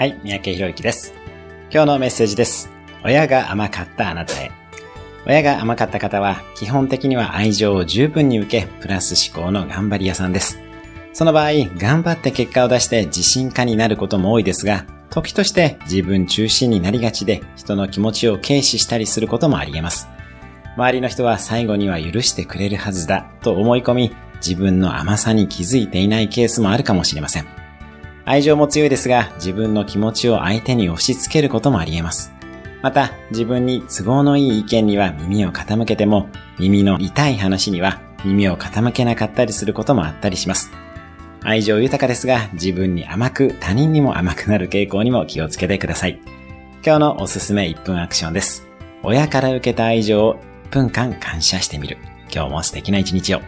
はい、三宅博之です。今日のメッセージです。親が甘かったあなたへ。親が甘かった方は、基本的には愛情を十分に受け、プラス思考の頑張り屋さんです。その場合、頑張って結果を出して自信家になることも多いですが、時として自分中心になりがちで、人の気持ちを軽視したりすることもあり得ます。周りの人は最後には許してくれるはずだと思い込み、自分の甘さに気づいていないケースもあるかもしれません。愛情も強いですが、自分の気持ちを相手に押し付けることもあり得ます。また、自分に都合のいい意見には耳を傾けても、耳の痛い話には耳を傾けなかったりすることもあったりします。愛情豊かですが、自分に甘く、他人にも甘くなる傾向にも気をつけてください。今日のおすすめ1分アクションです。親から受けた愛情を1分間感謝してみる。今日も素敵な一日を。